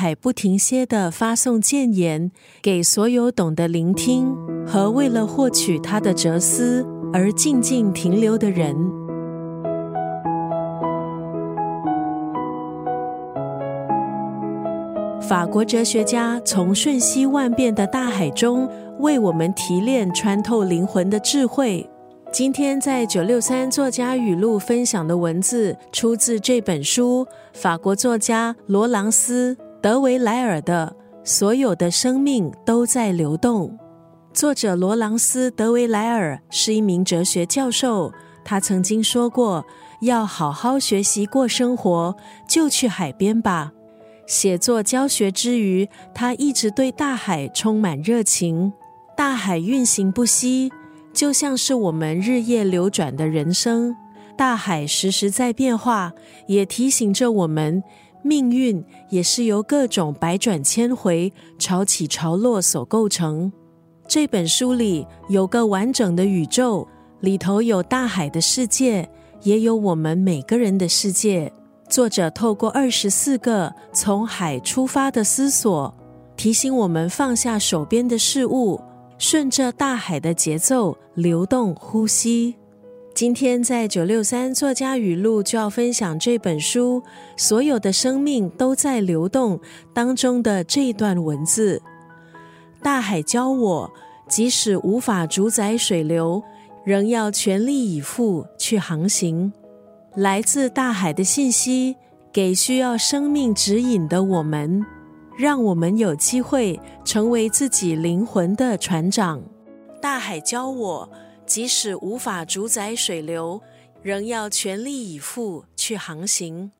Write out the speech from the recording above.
海不停歇地发送谏言给所有懂得聆听和为了获取他的哲思而静静停留的人。法国哲学家从瞬息万变的大海中为我们提炼穿透灵魂的智慧。今天在九六三作家语录分享的文字，出自这本书，法国作家罗朗斯·德维莱尔的《所有的生命都在流动》。作者罗朗斯·德维莱尔是一名哲学教授，他曾经说过：“要好好学习过生活，就去海边吧。”写作教学之余，他一直对大海充满热情。大海运行不息，就像是我们日夜流转的人生。大海时时在变化，也提醒着我们，命运也是由各种百转千回、潮起潮落所构成。这本书里有个完整的宇宙，里头有大海的世界，也有我们每个人的世界。作者透过二十四个从海出发的思索，提醒我们放下手边的事物，顺着大海的节奏流动呼吸。今天在九六三作家语录就要分享这本书《所有的生命都在流动》当中的这段文字：大海教我，即使无法主宰水流，仍要全力以赴去航行。来自大海的信息，给需要生命指引的我们，让我们有机会成为自己灵魂的船长。大海教我，即使无法主宰水流，仍要全力以赴去航行。